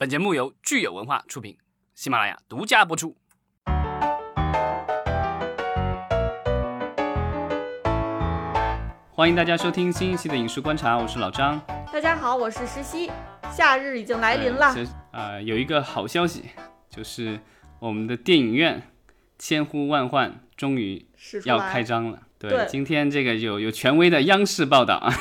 本节目由聚友文化出品，喜马拉雅独家播出。欢迎大家收听新一期的《影视观察》，我是老张。大家好，我是石溪。夏日已经来临了，呃，有一个好消息，就是我们的电影院千呼万唤，终于要开张了。对，今天这个有有权威的央视报道啊。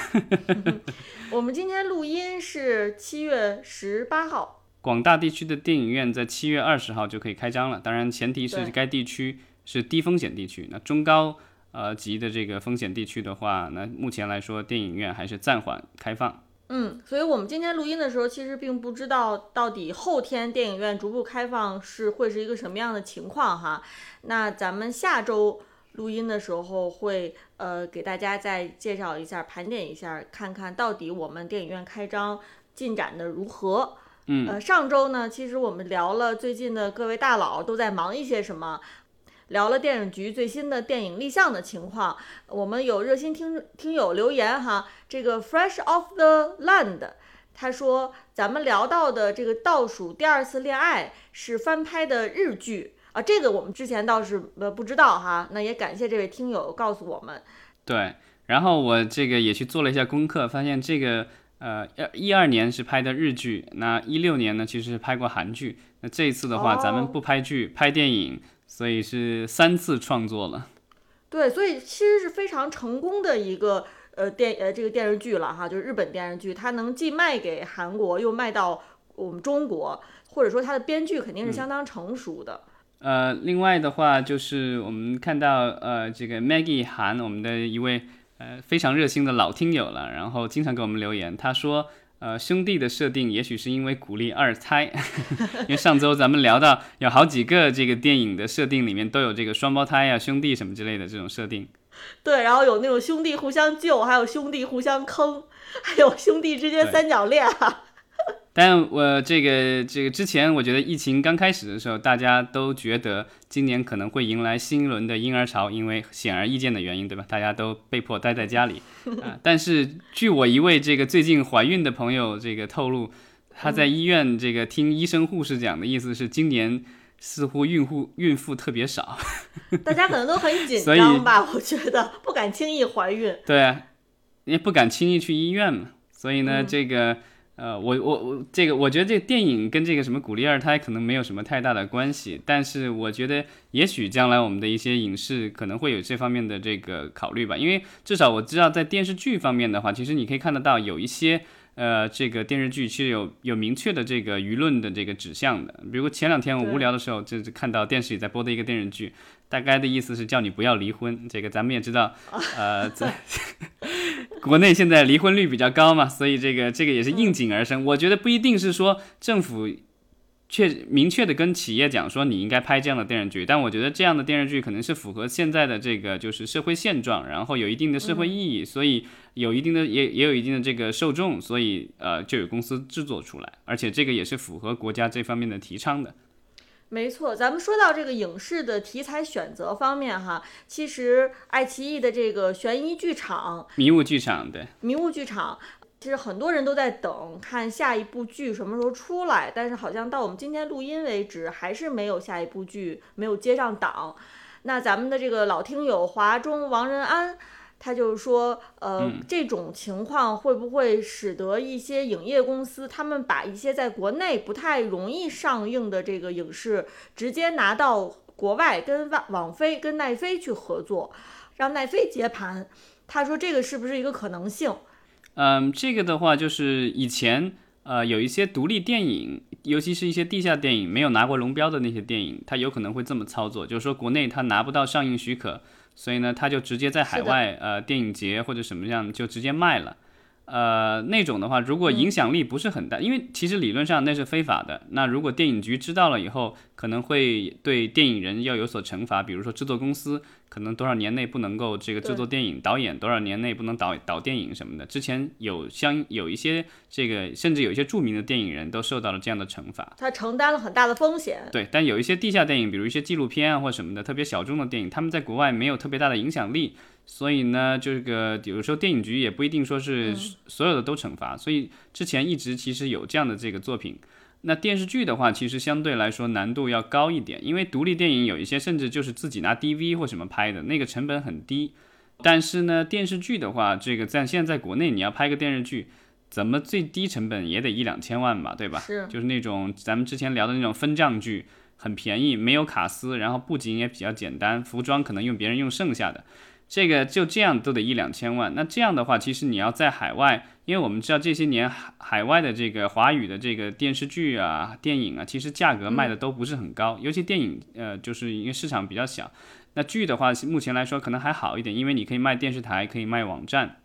我们今天录音是七月十八号，广大地区的电影院在七月二十号就可以开张了。当然，前提是该地区是低风险地区。那中高呃级的这个风险地区的话，那目前来说电影院还是暂缓开放。嗯，所以我们今天录音的时候，其实并不知道到底后天电影院逐步开放是会是一个什么样的情况哈。那咱们下周。录音的时候会呃给大家再介绍一下，盘点一下，看看到底我们电影院开张进展的如何。嗯，呃上周呢，其实我们聊了最近的各位大佬都在忙一些什么，聊了电影局最新的电影立项的情况。我们有热心听听友留言哈，这个 Fresh of the Land，他说咱们聊到的这个倒数第二次恋爱是翻拍的日剧。啊，这个我们之前倒是呃不知道哈，那也感谢这位听友告诉我们。对，然后我这个也去做了一下功课，发现这个呃一二年是拍的日剧，那一六年呢其实是拍过韩剧，那这一次的话咱们不拍剧拍电影，所以是三次创作了。对，所以其实是非常成功的一个呃电呃这个电视剧了哈，就是日本电视剧，它能既卖给韩国又卖到我们中国，或者说它的编剧肯定是相当成熟的。呃，另外的话就是我们看到呃，这个 Maggie 韩，我们的一位呃非常热心的老听友了，然后经常给我们留言。他说，呃，兄弟的设定也许是因为鼓励二胎，因为上周咱们聊到有好几个这个电影的设定里面都有这个双胞胎啊、兄弟什么之类的这种设定。对，然后有那种兄弟互相救，还有兄弟互相坑，还有兄弟之间三角恋啊。但我这个这个之前，我觉得疫情刚开始的时候，大家都觉得今年可能会迎来新一轮的婴儿潮，因为显而易见的原因，对吧？大家都被迫待在家里啊。但 是据我一位这个最近怀孕的朋友这个透露，他在医院这个听医生护士讲的意思是，今年似乎孕妇孕妇特别少，大家可能都很紧张吧？我觉得不敢轻易怀孕，对啊，也不敢轻易去医院嘛。所以呢，这个。呃，我我我这个，我觉得这个电影跟这个什么鼓励二胎可能没有什么太大的关系，但是我觉得也许将来我们的一些影视可能会有这方面的这个考虑吧，因为至少我知道在电视剧方面的话，其实你可以看得到有一些。呃，这个电视剧其实有有明确的这个舆论的这个指向的，比如前两天我无聊的时候，就是看到电视里在播的一个电视剧，大概的意思是叫你不要离婚。这个咱们也知道，呃，在 国内现在离婚率比较高嘛，所以这个这个也是应景而生。我觉得不一定是说政府。确明确的跟企业讲说你应该拍这样的电视剧，但我觉得这样的电视剧可能是符合现在的这个就是社会现状，然后有一定的社会意义，所以有一定的也也有一定的这个受众，所以呃就有公司制作出来，而且这个也是符合国家这方面的提倡的。没错，咱们说到这个影视的题材选择方面哈，其实爱奇艺的这个悬疑剧场、迷雾剧场，对，迷雾剧场。其实很多人都在等看下一部剧什么时候出来，但是好像到我们今天录音为止，还是没有下一部剧没有接上档。那咱们的这个老听友华中王仁安，他就是说，呃，这种情况会不会使得一些影业公司，他们把一些在国内不太容易上映的这个影视，直接拿到国外跟网网飞、跟奈飞去合作，让奈飞接盘？他说这个是不是一个可能性？嗯，这个的话就是以前呃有一些独立电影，尤其是一些地下电影没有拿过龙标的那些电影，它有可能会这么操作，就是说国内它拿不到上映许可，所以呢它就直接在海外呃电影节或者什么样就直接卖了。呃，那种的话，如果影响力不是很大，因为其实理论上那是非法的。那如果电影局知道了以后，可能会对电影人要有所惩罚，比如说制作公司可能多少年内不能够这个制作电影，导演多少年内不能导导电影什么的。之前有相有一些这个，甚至有一些著名的电影人都受到了这样的惩罚。他承担了很大的风险。对，但有一些地下电影，比如一些纪录片啊或什么的，特别小众的电影，他们在国外没有特别大的影响力。所以呢，这个有时候电影局也不一定说是所有的都惩罚，所以之前一直其实有这样的这个作品，那电视剧的话，其实相对来说难度要高一点，因为独立电影有一些甚至就是自己拿 DV 或什么拍的，那个成本很低。但是呢，电视剧的话，这个在现在在国内你要拍个电视剧，怎么最低成本也得一两千万吧，对吧？是，就是那种咱们之前聊的那种分账剧，很便宜，没有卡司，然后布景也比较简单，服装可能用别人用剩下的。这个就这样都得一两千万，那这样的话，其实你要在海外，因为我们知道这些年海海外的这个华语的这个电视剧啊、电影啊，其实价格卖的都不是很高，尤其电影，呃，就是因为市场比较小。那剧的话，目前来说可能还好一点，因为你可以卖电视台，可以卖网站。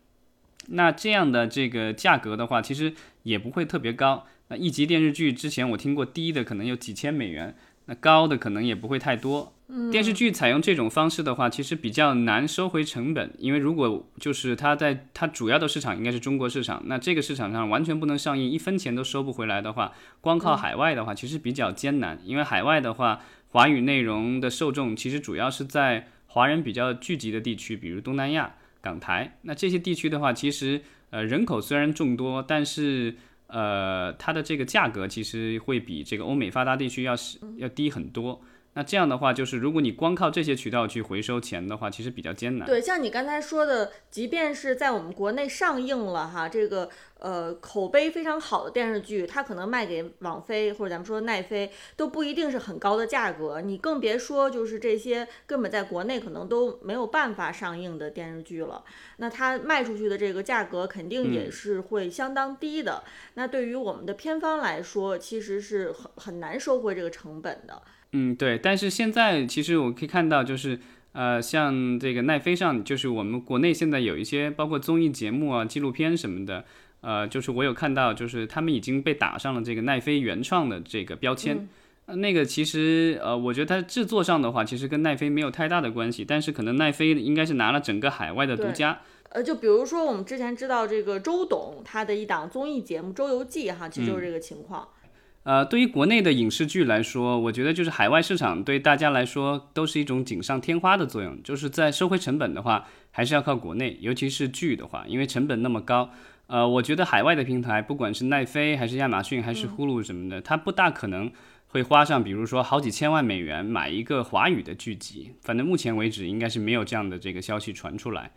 那这样的这个价格的话，其实也不会特别高。那一集电视剧之前我听过低的可能有几千美元，那高的可能也不会太多。电视剧采用这种方式的话，其实比较难收回成本，因为如果就是它在它主要的市场应该是中国市场，那这个市场上完全不能上映，一分钱都收不回来的话，光靠海外的话，其实比较艰难。因为海外的话，华语内容的受众其实主要是在华人比较聚集的地区，比如东南亚、港台。那这些地区的话，其实呃人口虽然众多，但是呃它的这个价格其实会比这个欧美发达地区要是要低很多。那这样的话，就是如果你光靠这些渠道去回收钱的话，其实比较艰难。对，像你刚才说的，即便是在我们国内上映了哈，这个呃口碑非常好的电视剧，它可能卖给网飞或者咱们说奈飞都不一定是很高的价格。你更别说就是这些根本在国内可能都没有办法上映的电视剧了。那它卖出去的这个价格肯定也是会相当低的。那对于我们的片方来说，其实是很很难收回这个成本的。嗯，对，但是现在其实我可以看到，就是呃，像这个奈飞上，就是我们国内现在有一些包括综艺节目啊、纪录片什么的，呃，就是我有看到，就是他们已经被打上了这个奈飞原创的这个标签。那个其实呃，我觉得它制作上的话，其实跟奈飞没有太大的关系，但是可能奈飞应该是拿了整个海外的独家。呃，就比如说我们之前知道这个周董他的一档综艺节目《周游记》哈，其实就是这个情况。呃，对于国内的影视剧来说，我觉得就是海外市场对大家来说都是一种锦上添花的作用。就是在收回成本的话，还是要靠国内，尤其是剧的话，因为成本那么高。呃，我觉得海外的平台，不管是奈飞还是亚马逊还是呼噜什么的，它不大可能会花上，比如说好几千万美元买一个华语的剧集。反正目前为止，应该是没有这样的这个消息传出来。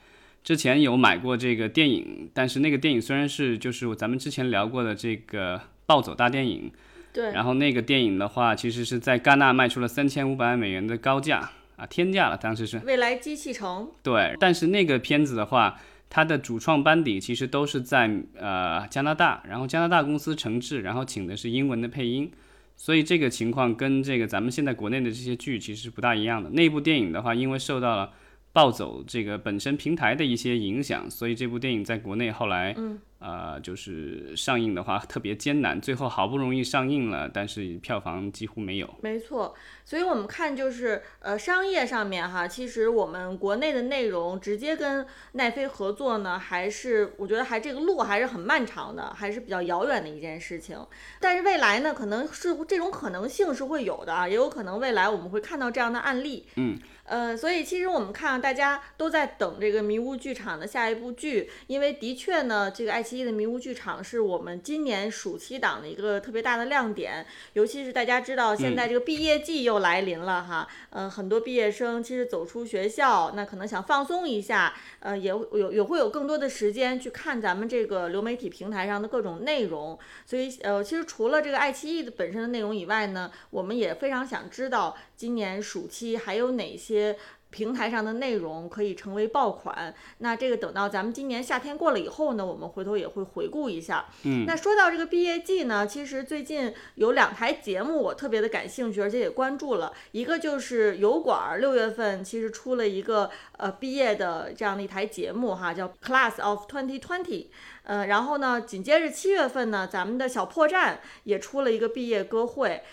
之前有买过这个电影，但是那个电影虽然是就是咱们之前聊过的这个暴走大电影。对，然后那个电影的话，其实是在戛纳卖出了三千五百万美元的高价啊，天价了，当时是。未来机器城。对，但是那个片子的话，它的主创班底其实都是在呃加拿大，然后加拿大公司承制，然后请的是英文的配音，所以这个情况跟这个咱们现在国内的这些剧其实是不大一样的。那部电影的话，因为受到了暴走这个本身平台的一些影响，所以这部电影在国内后来。呃，就是上映的话特别艰难，最后好不容易上映了，但是票房几乎没有。没错，所以我们看就是呃商业上面哈，其实我们国内的内容直接跟奈飞合作呢，还是我觉得还这个路还是很漫长的，还是比较遥远的一件事情。但是未来呢，可能是这种可能性是会有的啊，也有可能未来我们会看到这样的案例。嗯。呃，所以其实我们看，大家都在等这个迷雾剧场的下一部剧，因为的确呢，这个爱奇艺的迷雾剧场是我们今年暑期档的一个特别大的亮点。尤其是大家知道，现在这个毕业季又来临了哈，呃，很多毕业生其实走出学校，那可能想放松一下，呃，也有也会有更多的时间去看咱们这个流媒体平台上的各种内容。所以，呃，其实除了这个爱奇艺的本身的内容以外呢，我们也非常想知道今年暑期还有哪些。些平台上的内容可以成为爆款，那这个等到咱们今年夏天过了以后呢，我们回头也会回顾一下。嗯，那说到这个毕业季呢，其实最近有两台节目我特别的感兴趣，而且也关注了，一个就是油管六月份其实出了一个呃毕业的这样的一台节目哈，叫 Class of Twenty Twenty，呃，然后呢紧接着七月份呢，咱们的小破站也出了一个毕业歌会。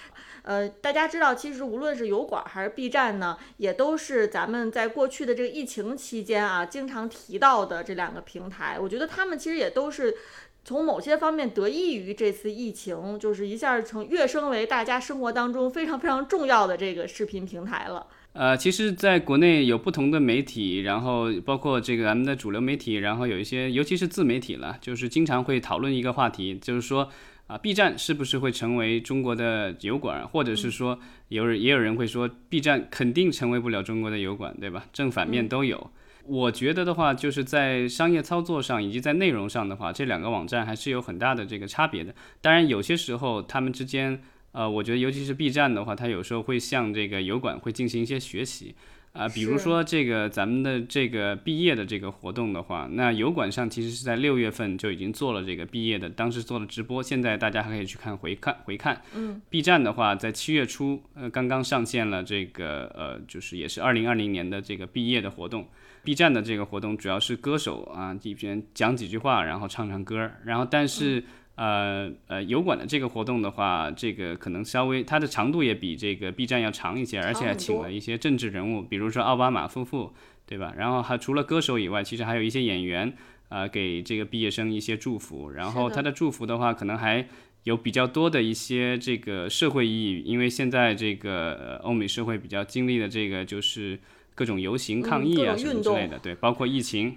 呃，大家知道，其实无论是油管还是 B 站呢，也都是咱们在过去的这个疫情期间啊，经常提到的这两个平台。我觉得他们其实也都是从某些方面得益于这次疫情，就是一下从跃升为大家生活当中非常非常重要的这个视频平台了。呃，其实，在国内有不同的媒体，然后包括这个咱们的主流媒体，然后有一些，尤其是自媒体了，就是经常会讨论一个话题，就是说。啊，B 站是不是会成为中国的油管，或者是说有人也有人会说 B 站肯定成为不了中国的油管，对吧？正反面都有。我觉得的话，就是在商业操作上以及在内容上的话，这两个网站还是有很大的这个差别的。当然，有些时候他们之间，呃，我觉得尤其是 B 站的话，它有时候会向这个油管会进行一些学习。啊，比如说这个咱们的这个毕业的这个活动的话，那油管上其实是在六月份就已经做了这个毕业的，当时做了直播，现在大家还可以去看回看回看。嗯，B 站的话，在七月初，呃，刚刚上线了这个呃，就是也是二零二零年的这个毕业的活动。B 站的这个活动主要是歌手啊，这边讲几句话，然后唱唱歌，然后但是。呃呃，油管的这个活动的话，这个可能稍微它的长度也比这个 B 站要长一些，而且还请了一些政治人物，比如说奥巴马夫妇，对吧？然后还除了歌手以外，其实还有一些演员，呃，给这个毕业生一些祝福。然后他的祝福的话，可能还有比较多的一些这个社会意义，因为现在这个欧美社会比较经历的这个就是各种游行抗议啊什么之类的，对，包括疫情。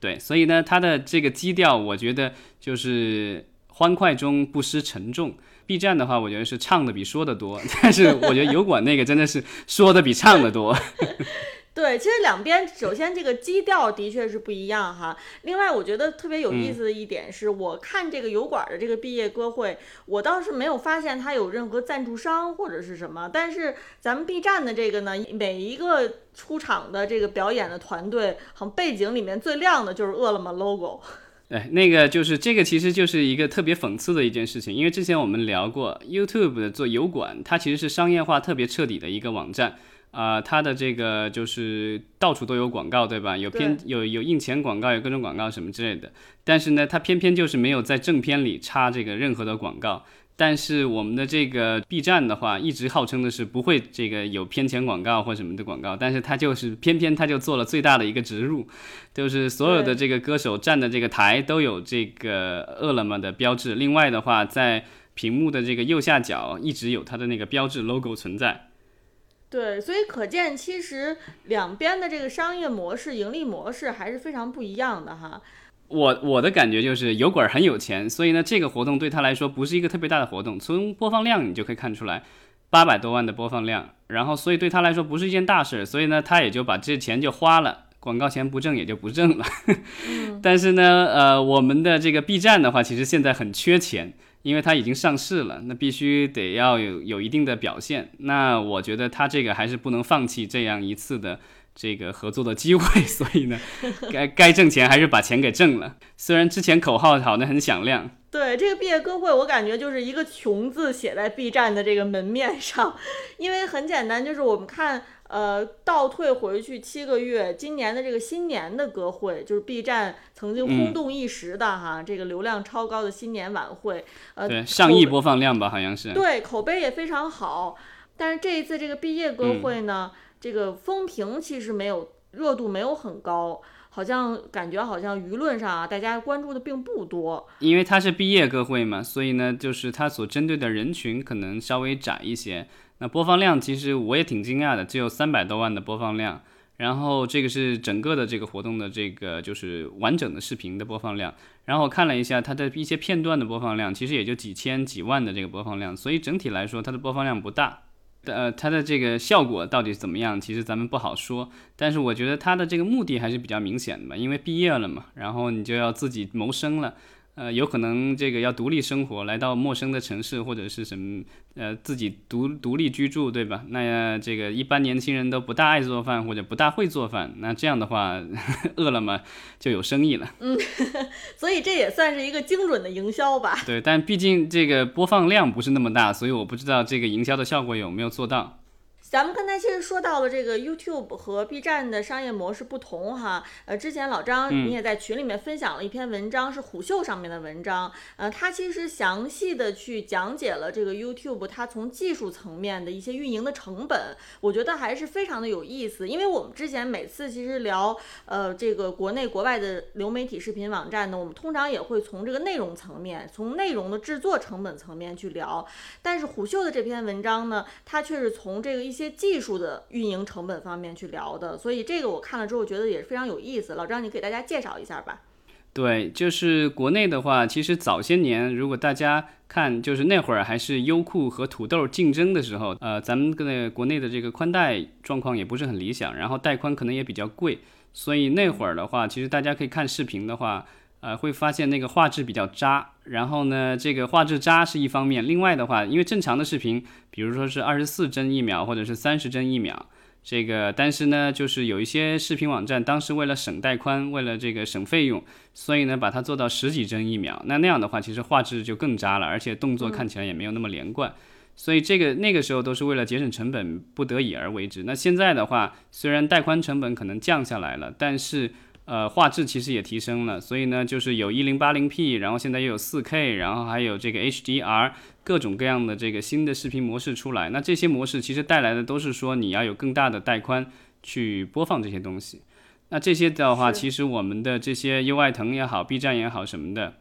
对，所以呢，它的这个基调，我觉得就是欢快中不失沉重。B 站的话，我觉得是唱的比说的多，但是我觉得油管那个真的是说的比唱的多。对，其实两边首先这个基调的确是不一样哈。另外，我觉得特别有意思的一点是，我看这个油管的这个毕业歌会，我倒是没有发现它有任何赞助商或者是什么。但是咱们 B 站的这个呢，每一个出场的这个表演的团队，好像背景里面最亮的就是饿了么 logo。对，那个就是这个，其实就是一个特别讽刺的一件事情，因为之前我们聊过，YouTube 做油管，它其实是商业化特别彻底的一个网站。啊，它的这个就是到处都有广告，对吧？有偏有有印钱广告，有各种广告什么之类的。但是呢，它偏偏就是没有在正片里插这个任何的广告。但是我们的这个 B 站的话，一直号称的是不会这个有偏钱广告或什么的广告，但是它就是偏偏它就做了最大的一个植入，就是所有的这个歌手站的这个台都有这个饿了么的标志。另外的话，在屏幕的这个右下角一直有它的那个标志 logo 存在。对，所以可见，其实两边的这个商业模式、盈利模式还是非常不一样的哈。我我的感觉就是油管很有钱，所以呢，这个活动对他来说不是一个特别大的活动。从播放量你就可以看出来，八百多万的播放量，然后所以对他来说不是一件大事，所以呢，他也就把这钱就花了，广告钱不挣也就不挣了。但是呢，呃，我们的这个 B 站的话，其实现在很缺钱。因为它已经上市了，那必须得要有有一定的表现。那我觉得它这个还是不能放弃这样一次的这个合作的机会。所以呢，该该挣钱还是把钱给挣了。虽然之前口号好的很响亮。对这个毕业歌会，我感觉就是一个“穷”字写在 B 站的这个门面上，因为很简单，就是我们看。呃，倒退回去七个月，今年的这个新年的歌会，就是 B 站曾经轰动一时的哈，这个流量超高的新年晚会，呃，对，上亿播放量吧，好像是。对，口碑也非常好。但是这一次这个毕业歌会呢，这个风评其实没有热度，没有很高，好像感觉好像舆论上啊，大家关注的并不多。因为它是毕业歌会嘛，所以呢，就是它所针对的人群可能稍微窄一些。那播放量其实我也挺惊讶的，只有三百多万的播放量。然后这个是整个的这个活动的这个就是完整的视频的播放量。然后我看了一下它的一些片段的播放量，其实也就几千几万的这个播放量。所以整体来说它的播放量不大。呃，它的这个效果到底怎么样，其实咱们不好说。但是我觉得它的这个目的还是比较明显的嘛，因为毕业了嘛，然后你就要自己谋生了。呃，有可能这个要独立生活，来到陌生的城市或者是什么，呃，自己独独立居住，对吧？那这个一般年轻人都不大爱做饭或者不大会做饭，那这样的话，饿了么就有生意了。嗯，所以这也算是一个精准的营销吧。对，但毕竟这个播放量不是那么大，所以我不知道这个营销的效果有没有做到。咱们刚才其实说到了这个 YouTube 和 B 站的商业模式不同哈，呃，之前老张你也在群里面分享了一篇文章，是虎嗅上面的文章，呃，它其实详细的去讲解了这个 YouTube 它从技术层面的一些运营的成本，我觉得还是非常的有意思，因为我们之前每次其实聊呃这个国内国外的流媒体视频网站呢，我们通常也会从这个内容层面，从内容的制作成本层面去聊，但是虎嗅的这篇文章呢，它却是从这个一些技术的运营成本方面去聊的，所以这个我看了之后觉得也是非常有意思。老张，你给大家介绍一下吧。对，就是国内的话，其实早些年，如果大家看，就是那会儿还是优酷和土豆竞争的时候，呃，咱们个国内的这个宽带状况也不是很理想，然后带宽可能也比较贵，所以那会儿的话，其实大家可以看视频的话，呃，会发现那个画质比较渣。然后呢，这个画质渣是一方面，另外的话，因为正常的视频，比如说是二十四帧一秒或者是三十帧一秒。这个，但是呢，就是有一些视频网站，当时为了省带宽，为了这个省费用，所以呢，把它做到十几帧一秒。那那样的话，其实画质就更渣了，而且动作看起来也没有那么连贯。所以这个那个时候都是为了节省成本，不得已而为之。那现在的话，虽然带宽成本可能降下来了，但是。呃，画质其实也提升了，所以呢，就是有一零八零 P，然后现在又有四 K，然后还有这个 HDR，各种各样的这个新的视频模式出来。那这些模式其实带来的都是说你要有更大的带宽去播放这些东西。那这些的话，其实我们的这些优爱腾也好，B 站也好什么的，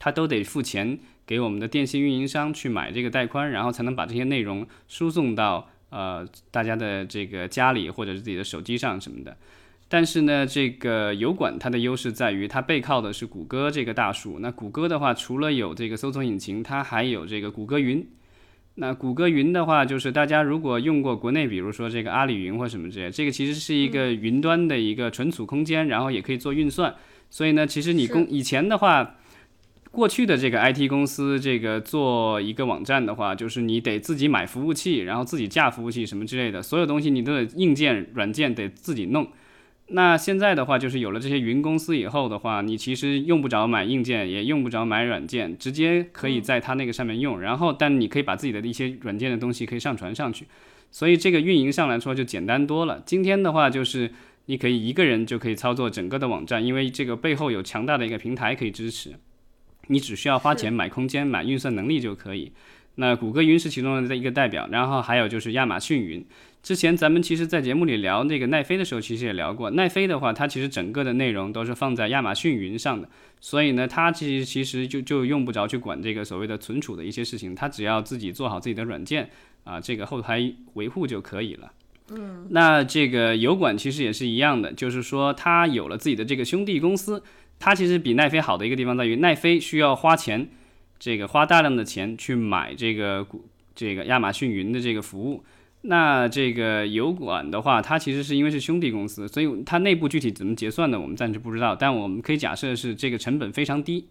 它都得付钱给我们的电信运营商去买这个带宽，然后才能把这些内容输送到呃大家的这个家里或者是自己的手机上什么的。但是呢，这个油管它的优势在于它背靠的是谷歌这个大树。那谷歌的话，除了有这个搜索引擎，它还有这个谷歌云。那谷歌云的话，就是大家如果用过国内，比如说这个阿里云或什么之类，这个其实是一个云端的一个存储空间，然后也可以做运算。所以呢，其实你公以前的话，过去的这个 IT 公司这个做一个网站的话，就是你得自己买服务器，然后自己架服务器什么之类的，所有东西你都得硬件、软件得自己弄。那现在的话，就是有了这些云公司以后的话，你其实用不着买硬件，也用不着买软件，直接可以在它那个上面用。然后，但你可以把自己的一些软件的东西可以上传上去，所以这个运营上来说就简单多了。今天的话，就是你可以一个人就可以操作整个的网站，因为这个背后有强大的一个平台可以支持，你只需要花钱买空间、买运算能力就可以。那谷歌云是其中的一个代表，然后还有就是亚马逊云。之前咱们其实，在节目里聊那个奈飞的时候，其实也聊过。奈飞的话，它其实整个的内容都是放在亚马逊云上的，所以呢，它其实其实就就用不着去管这个所谓的存储的一些事情，它只要自己做好自己的软件啊，这个后台维护就可以了。嗯，那这个油管其实也是一样的，就是说它有了自己的这个兄弟公司，它其实比奈飞好的一个地方在于，奈飞需要花钱，这个花大量的钱去买这个股这个亚马逊云的这个服务。那这个油管的话，它其实是因为是兄弟公司，所以它内部具体怎么结算的，我们暂时不知道。但我们可以假设是这个成本非常低，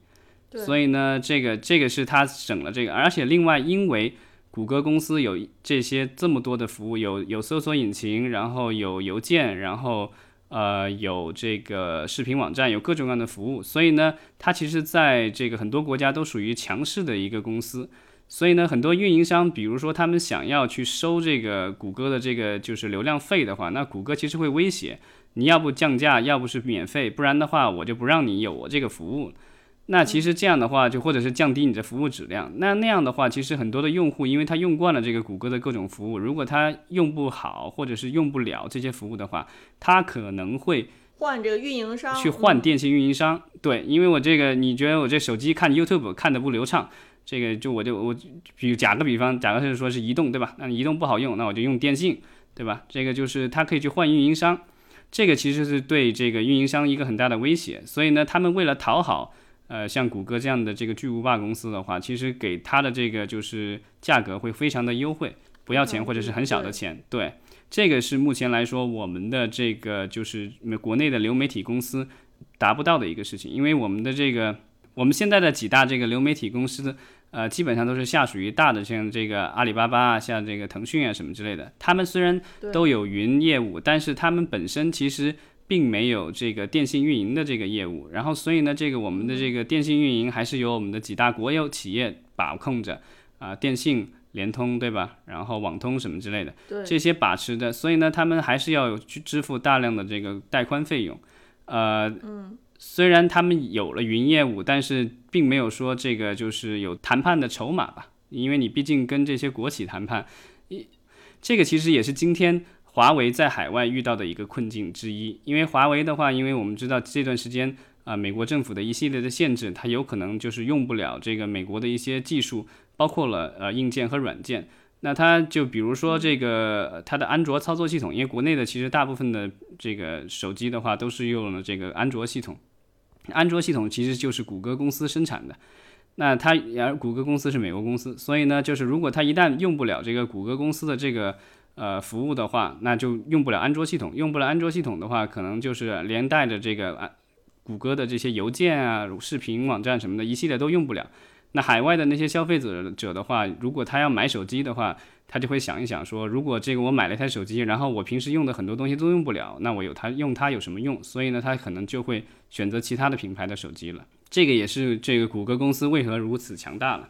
所以呢，这个这个是它省了这个。而且另外，因为谷歌公司有这些这么多的服务，有有搜索引擎，然后有邮件，然后呃有这个视频网站，有各种各样的服务，所以呢，它其实在这个很多国家都属于强势的一个公司。所以呢，很多运营商，比如说他们想要去收这个谷歌的这个就是流量费的话，那谷歌其实会威胁，你要不降价，要不是免费，不然的话我就不让你有我这个服务。那其实这样的话，就或者是降低你的服务质量。那那样的话，其实很多的用户，因为他用惯了这个谷歌的各种服务，如果他用不好或者是用不了这些服务的话，他可能会换这个运营商，去换电信运营商。对，因为我这个你觉得我这手机看 YouTube 看的不流畅。这个就我就我比如假个比方，假个是说是移动对吧？那移动不好用，那我就用电信对吧？这个就是他可以去换运营商，这个其实是对这个运营商一个很大的威胁。所以呢，他们为了讨好呃像谷歌这样的这个巨无霸公司的话，其实给它的这个就是价格会非常的优惠，不要钱或者是很小的钱。对，这个是目前来说我们的这个就是国内的流媒体公司达不到的一个事情，因为我们的这个。我们现在的几大这个流媒体公司，呃，基本上都是下属于大的，像这个阿里巴巴啊，像这个腾讯啊什么之类的。他们虽然都有云业务，但是他们本身其实并没有这个电信运营的这个业务。然后，所以呢，这个我们的这个电信运营还是由我们的几大国有企业把控着啊，电信、联通，对吧？然后网通什么之类的，这些把持的。所以呢，他们还是要去支付大量的这个带宽费用，呃，嗯。虽然他们有了云业务，但是并没有说这个就是有谈判的筹码吧，因为你毕竟跟这些国企谈判，一这个其实也是今天华为在海外遇到的一个困境之一。因为华为的话，因为我们知道这段时间啊，美国政府的一系列的限制，它有可能就是用不了这个美国的一些技术，包括了呃硬件和软件。那它就比如说这个它的安卓操作系统，因为国内的其实大部分的这个手机的话都是用了这个安卓系统。安卓系统其实就是谷歌公司生产的。那它而谷歌公司是美国公司，所以呢，就是如果它一旦用不了这个谷歌公司的这个呃服务的话，那就用不了安卓系统。用不了安卓系统的话，可能就是连带着这个啊谷歌的这些邮件啊、视频网站什么的一系列都用不了。那海外的那些消费者者的话，如果他要买手机的话，他就会想一想说，如果这个我买了一台手机，然后我平时用的很多东西都用不了，那我有它用它有什么用？所以呢，他可能就会选择其他的品牌的手机了。这个也是这个谷歌公司为何如此强大了。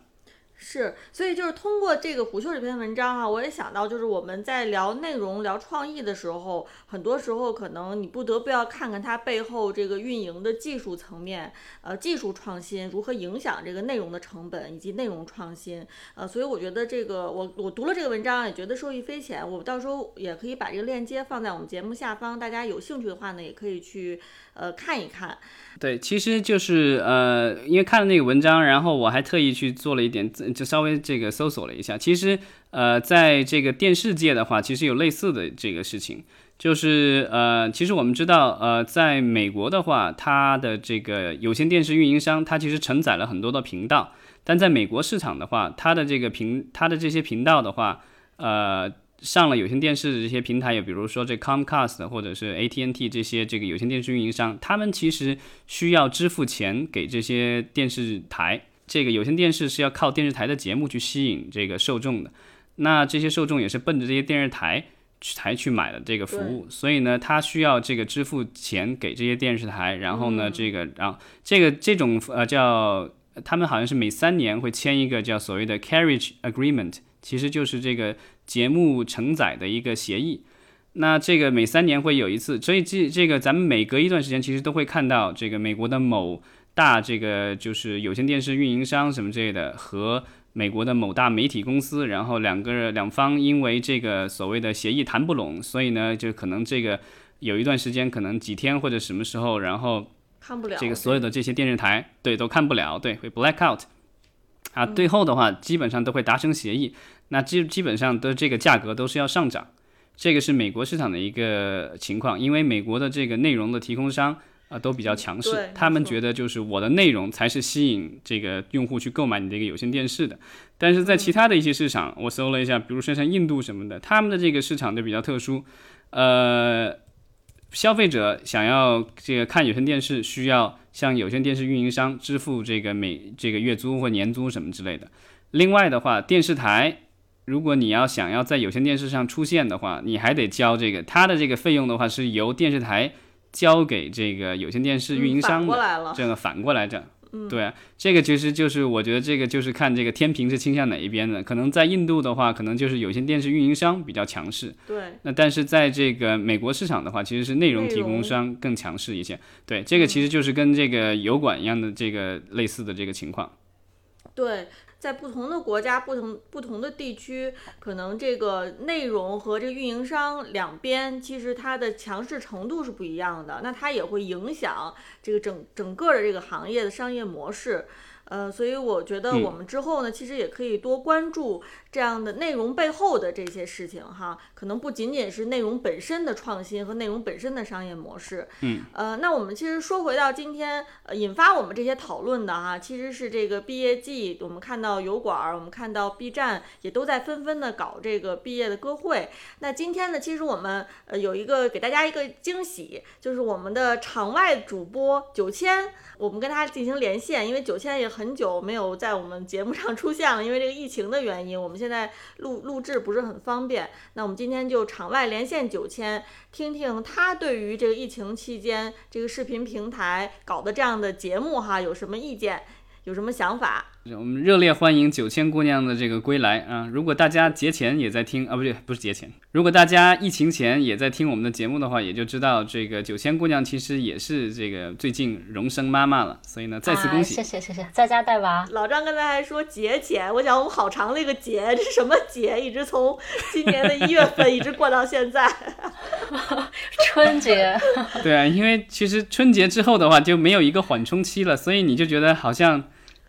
是，所以就是通过这个虎嗅这篇文章哈，我也想到，就是我们在聊内容、聊创意的时候，很多时候可能你不得不要看看它背后这个运营的技术层面，呃，技术创新如何影响这个内容的成本以及内容创新，呃，所以我觉得这个我我读了这个文章也觉得受益匪浅，我到时候也可以把这个链接放在我们节目下方，大家有兴趣的话呢，也可以去呃看一看。对，其实就是呃，因为看了那个文章，然后我还特意去做了一点，就稍微这个搜索了一下。其实呃，在这个电视界的话，其实有类似的这个事情，就是呃，其实我们知道，呃，在美国的话，它的这个有线电视运营商，它其实承载了很多的频道，但在美国市场的话，它的这个频，它的这些频道的话，呃。上了有线电视的这些平台，也比如说这 Comcast 或者是 AT&T 这些这个有线电视运营商，他们其实需要支付钱给这些电视台。这个有线电视是要靠电视台的节目去吸引这个受众的，那这些受众也是奔着这些电视台才去买的这个服务，所以呢，他需要这个支付钱给这些电视台，然后呢，这个然后这个这种呃叫他们好像是每三年会签一个叫所谓的 Carriage Agreement，其实就是这个。节目承载的一个协议，那这个每三年会有一次，所以这这个咱们每隔一段时间其实都会看到这个美国的某大这个就是有线电视运营商什么之类的和美国的某大媒体公司，然后两个两方因为这个所谓的协议谈不拢，所以呢就可能这个有一段时间可能几天或者什么时候，然后看不了这个所有的这些电视台对都看不了，对会 black out 啊，最后的话基本上都会达成协议。那基基本上的这个价格都是要上涨，这个是美国市场的一个情况，因为美国的这个内容的提供商啊都比较强势，他们觉得就是我的内容才是吸引这个用户去购买你这个有线电视的。但是在其他的一些市场，我搜了一下，比如说像印度什么的，他们的这个市场就比较特殊，呃，消费者想要这个看有线电视，需要向有线电视运营商支付这个每这个月租或年租什么之类的。另外的话，电视台。如果你要想要在有线电视上出现的话，你还得交这个，它的这个费用的话是由电视台交给这个有线电视运营商的，这个反过来讲。对，这个其实就是我觉得这个就是看这个天平是倾向哪一边的。可能在印度的话，可能就是有线电视运营商比较强势。对。那但是在这个美国市场的话，其实是内容提供商更强势一些。对，这个其实就是跟这个油管一样的这个类似的这个情况。对。在不同的国家、不同不同的地区，可能这个内容和这个运营商两边，其实它的强势程度是不一样的。那它也会影响这个整整个的这个行业的商业模式。呃，所以我觉得我们之后呢，其实也可以多关注这样的内容背后的这些事情哈。可能不仅仅是内容本身的创新和内容本身的商业模式。嗯。呃，那我们其实说回到今天，呃，引发我们这些讨论的哈，其实是这个毕业季。我们看到油管，我们看到 B 站也都在纷纷的搞这个毕业的歌会。那今天呢，其实我们呃有一个给大家一个惊喜，就是我们的场外主播九千。我们跟他进行连线，因为九千也很很久没有在我们节目上出现了，因为这个疫情的原因，我们现在录录制不是很方便。那我们今天就场外连线九千，听听他对于这个疫情期间这个视频平台搞的这样的节目哈有什么意见，有什么想法。我们热烈欢迎九千姑娘的这个归来啊！如果大家节前也在听啊，不对，不是节前，如果大家疫情前也在听我们的节目的话，也就知道这个九千姑娘其实也是这个最近荣升妈妈了，所以呢，再次恭喜！谢谢谢谢，在家带娃。老张刚才还说节前，我想我们好长的一个节，这是什么节？一直从今年的一月份一直过到现在，春节。对啊，因为其实春节之后的话就没有一个缓冲期了，所以你就觉得好像。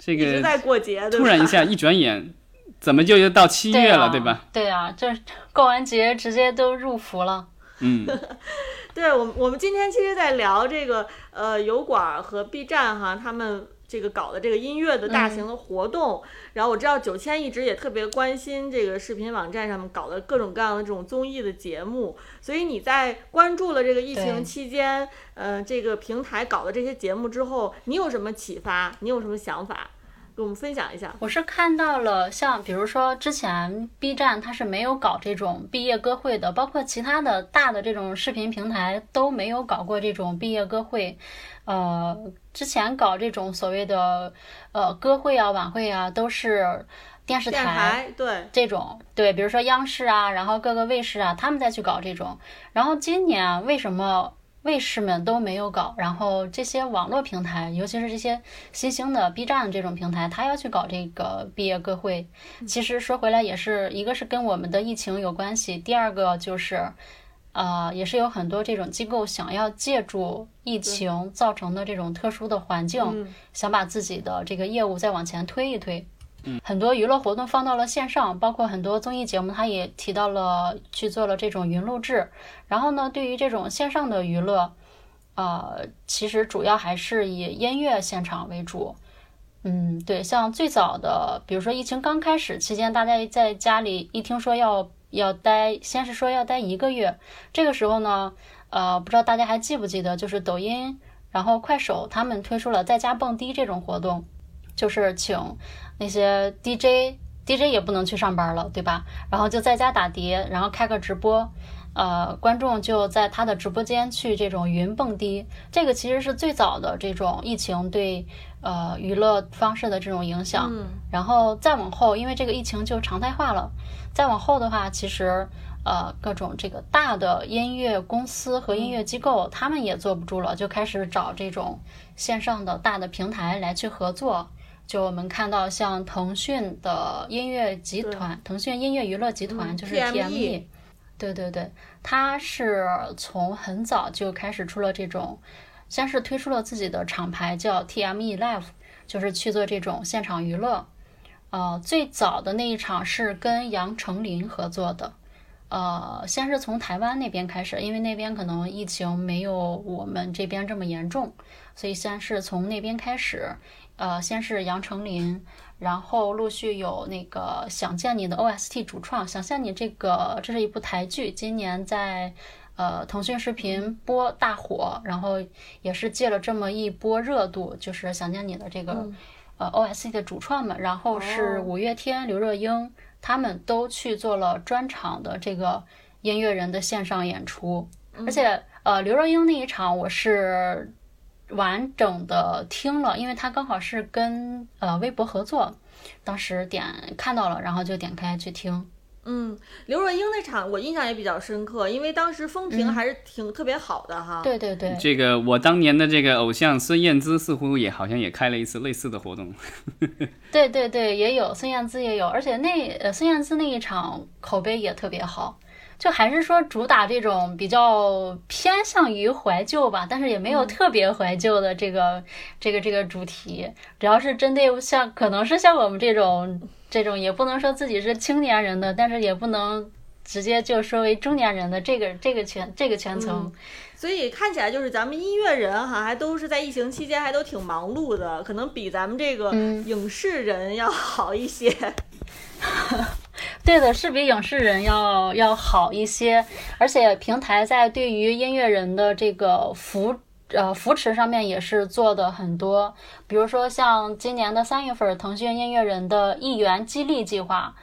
这个在过节，突然一下一转眼，怎么就又到七月了，对吧？对啊，这过完节直接都入伏了。嗯，对我们，我们今天其实，在聊这个呃油管和 B 站哈，他们这个搞的这个音乐的大型的活动。然后我知道九千一直也特别关心这个视频网站上面搞的各种各样的这种综艺的节目。所以你在关注了这个疫情期间，呃，这个平台搞的这些节目之后，你有什么启发？你有什么想法？给我们分享一下。我是看到了，像比如说之前 B 站它是没有搞这种毕业歌会的，包括其他的大的这种视频平台都没有搞过这种毕业歌会。呃，之前搞这种所谓的呃歌会啊、晚会啊，都是电视台对这种对，比如说央视啊，然后各个卫视啊，他们再去搞这种。然后今年为什么？卫视们都没有搞，然后这些网络平台，尤其是这些新兴的 B 站这种平台，他要去搞这个毕业歌会。其实说回来，也是一个是跟我们的疫情有关系，第二个就是，呃，也是有很多这种机构想要借助疫情造成的这种特殊的环境，想把自己的这个业务再往前推一推。很多娱乐活动放到了线上，包括很多综艺节目，他也提到了去做了这种云录制。然后呢，对于这种线上的娱乐，呃，其实主要还是以音乐现场为主。嗯，对，像最早的，比如说疫情刚开始期间，大家在家里一听说要要待，先是说要待一个月，这个时候呢，呃，不知道大家还记不记得，就是抖音，然后快手他们推出了在家蹦迪这种活动，就是请。那些 DJ，DJ 也不能去上班了，对吧？然后就在家打碟，然后开个直播，呃，观众就在他的直播间去这种云蹦迪。这个其实是最早的这种疫情对呃娱乐方式的这种影响。然后再往后，因为这个疫情就常态化了。再往后的话，其实呃各种这个大的音乐公司和音乐机构，他们也坐不住了，就开始找这种线上的大的平台来去合作。就我们看到，像腾讯的音乐集团，腾讯音乐娱乐集团就是 TME，对对对，它是从很早就开始出了这种，先是推出了自己的厂牌叫 TME Live，就是去做这种现场娱乐。呃，最早的那一场是跟杨丞琳合作的，呃，先是从台湾那边开始，因为那边可能疫情没有我们这边这么严重，所以先是从那边开始。呃，先是杨丞琳，然后陆续有那个《想见你》的 OST 主创，《想见你》这个这是一部台剧，今年在呃腾讯视频播大火，然后也是借了这么一波热度，就是《想见你》的这个呃 OST 的主创们，然后是五月天、刘若英，他们都去做了专场的这个音乐人的线上演出，而且呃刘若英那一场我是。完整的听了，因为他刚好是跟呃微博合作，当时点看到了，然后就点开去听。嗯，刘若英那场我印象也比较深刻，因为当时风评还是挺特别好的哈。对对对，这个我当年的这个偶像孙燕姿似乎也好像也开了一次类似的活动。对对对，也有孙燕姿也有，而且那呃孙燕姿那一场口碑也特别好。就还是说主打这种比较偏向于怀旧吧，但是也没有特别怀旧的这个这个这个主题，主要是针对像可能是像我们这种这种也不能说自己是青年人的，但是也不能直接就说为中年人的这个这个圈这个圈层，所以看起来就是咱们音乐人哈，还都是在疫情期间还都挺忙碌的，可能比咱们这个影视人要好一些。对的，是比影视人要要好一些，而且平台在对于音乐人的这个扶呃扶持上面也是做的很多，比如说像今年的三月份，腾讯音乐人的一元激励计划，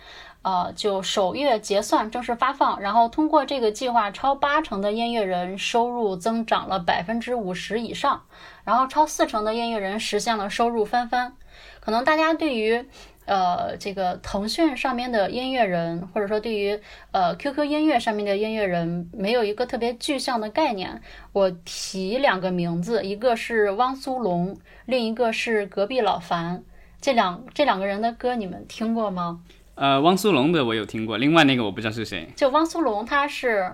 呃，就首月结算正式发放，然后通过这个计划，超八成的音乐人收入增长了百分之五十以上，然后超四成的音乐人实现了收入翻番，可能大家对于。呃，这个腾讯上面的音乐人，或者说对于呃 QQ 音乐上面的音乐人，没有一个特别具象的概念。我提两个名字，一个是汪苏泷，另一个是隔壁老樊。这两这两个人的歌你们听过吗？呃，汪苏泷的我有听过，另外那个我不知道是谁。就汪苏泷，他是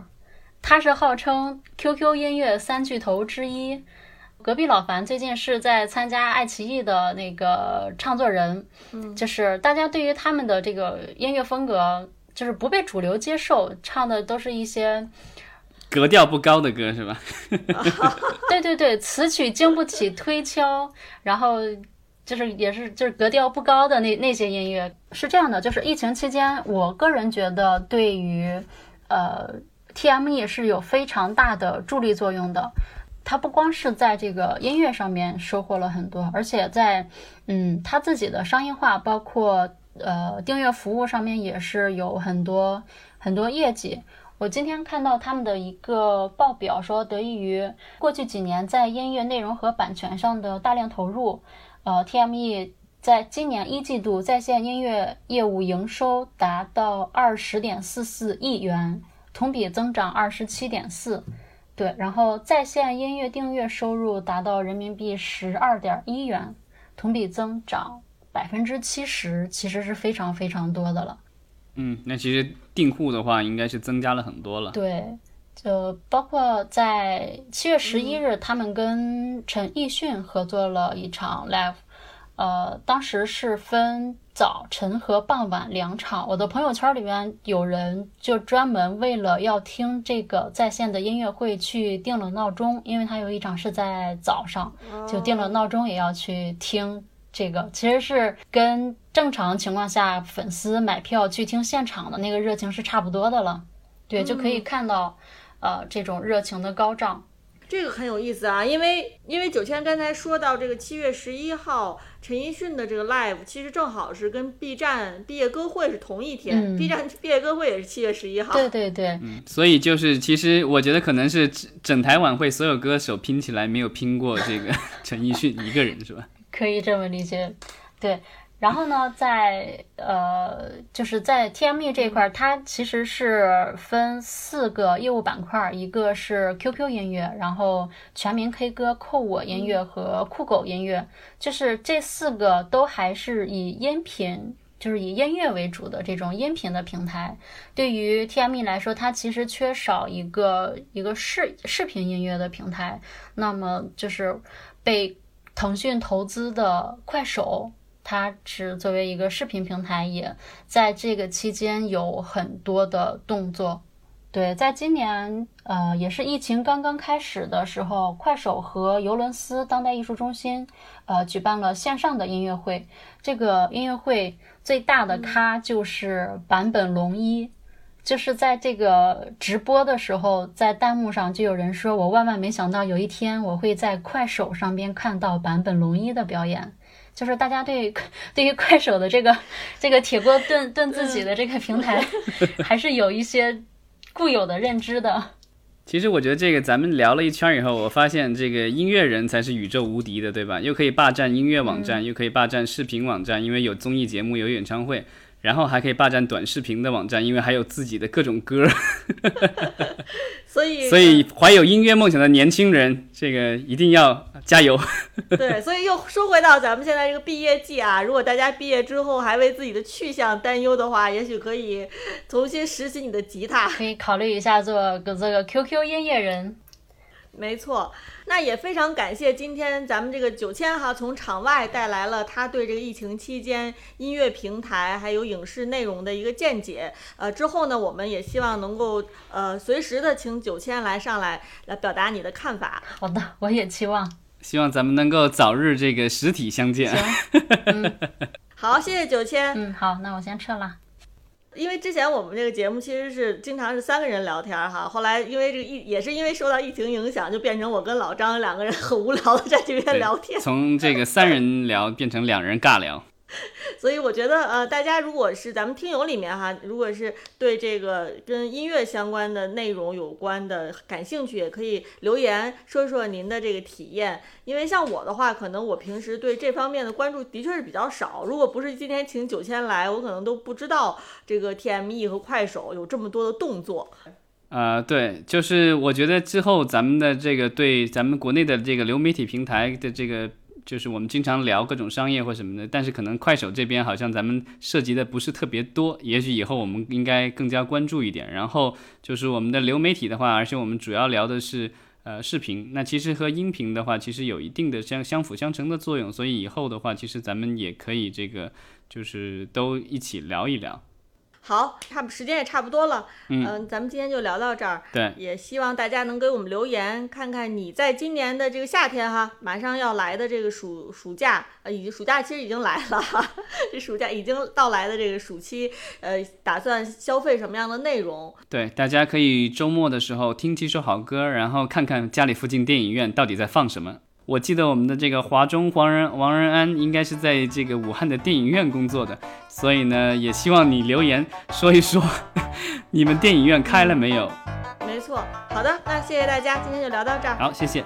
他是号称 QQ 音乐三巨头之一。隔壁老樊最近是在参加爱奇艺的那个唱作人，嗯，就是大家对于他们的这个音乐风格，就是不被主流接受，唱的都是一些格调不高的歌是吧？对对对，词曲经不起推敲，然后就是也是就是格调不高的那那些音乐是这样的，就是疫情期间，我个人觉得对于呃 TME 是有非常大的助力作用的。他不光是在这个音乐上面收获了很多，而且在嗯他自己的商业化，包括呃订阅服务上面也是有很多很多业绩。我今天看到他们的一个报表说，得益于过去几年在音乐内容和版权上的大量投入，呃，TME 在今年一季度在线音乐业务营收达到二十点四四亿元，同比增长二十七点四。对，然后在线音乐订阅收入达到人民币十二点一元，同比增长百分之七十，其实是非常非常多的了。嗯，那其实订户的话应该是增加了很多了。对，就包括在七月十一日，他们跟陈奕迅合作了一场 live，呃，当时是分。早晨和傍晚两场，我的朋友圈里面有人就专门为了要听这个在线的音乐会去定了闹钟，因为他有一场是在早上，就定了闹钟也要去听这个。其实是跟正常情况下粉丝买票去听现场的那个热情是差不多的了。对，就可以看到，呃，这种热情的高涨。这个很有意思啊，因为因为九千刚才说到这个七月十一号陈奕迅的这个 live，其实正好是跟 B 站毕业歌会是同一天，B 站毕业歌会也是七月十一号。对对对，嗯，所以就是其实我觉得可能是整台晚会所有歌手拼起来没有拼过这个 陈奕迅一个人是吧？可以这么理解，对。然后呢，在呃，就是在 TME 这一块，它其实是分四个业务板块，一个是 QQ 音乐，然后全民 K 歌、酷我音乐和酷狗音乐，就是这四个都还是以音频，就是以音乐为主的这种音频的平台。对于 TME 来说，它其实缺少一个一个视视频音乐的平台。那么就是被腾讯投资的快手。它是作为一个视频平台，也在这个期间有很多的动作。对，在今年，呃，也是疫情刚刚开始的时候，快手和尤伦斯当代艺术中心，呃，举办了线上的音乐会。这个音乐会最大的咖就是坂本龙一，就是在这个直播的时候，在弹幕上就有人说：“我万万没想到有一天我会在快手上边看到坂本龙一的表演。”就是大家对对于快手的这个这个铁锅炖炖自己的这个平台，还是有一些固有的认知的。其实我觉得这个咱们聊了一圈以后，我发现这个音乐人才是宇宙无敌的，对吧？又可以霸占音乐网站，又可以霸占视频网站，因为有综艺节目，有演唱会。然后还可以霸占短视频的网站，因为还有自己的各种歌。所以，所以怀有音乐梦想的年轻人，这个一定要加油。对，所以又说回到咱们现在这个毕业季啊，如果大家毕业之后还为自己的去向担忧的话，也许可以重新拾起你的吉他，可以考虑一下做个这个 QQ 音乐人。没错。那也非常感谢今天咱们这个九千哈从场外带来了他对这个疫情期间音乐平台还有影视内容的一个见解。呃，之后呢，我们也希望能够呃随时的请九千来上来来表达你的看法。好的，我也期望，希望咱们能够早日这个实体相见。行，好，谢谢九千。嗯，好，那我先撤了。因为之前我们这个节目其实是经常是三个人聊天哈，后来因为这个疫也是因为受到疫情影响，就变成我跟老张两个人很无聊的在这边聊天，从这个三人聊变成两人尬聊。所以我觉得，呃，大家如果是咱们听友里面哈，如果是对这个跟音乐相关的内容有关的感兴趣，也可以留言说说您的这个体验。因为像我的话，可能我平时对这方面的关注的确是比较少。如果不是今天请九千来，我可能都不知道这个 TME 和快手有这么多的动作。呃，对，就是我觉得之后咱们的这个对咱们国内的这个流媒体平台的这个。就是我们经常聊各种商业或什么的，但是可能快手这边好像咱们涉及的不是特别多，也许以后我们应该更加关注一点。然后就是我们的流媒体的话，而且我们主要聊的是呃视频，那其实和音频的话，其实有一定的相相辅相成的作用，所以以后的话，其实咱们也可以这个就是都一起聊一聊。好，差不时间也差不多了，嗯咱们今天就聊到这儿。对，也希望大家能给我们留言，看看你在今年的这个夏天哈，马上要来的这个暑暑假，呃，已经暑假其实已经来了哈，这暑假已经到来的这个暑期，呃，打算消费什么样的内容？对，大家可以周末的时候听几首好歌，然后看看家里附近电影院到底在放什么。我记得我们的这个华中黄仁王仁安应该是在这个武汉的电影院工作的，所以呢，也希望你留言说一说，你们电影院开了没有？没错，好的，那谢谢大家，今天就聊到这儿。好，谢谢。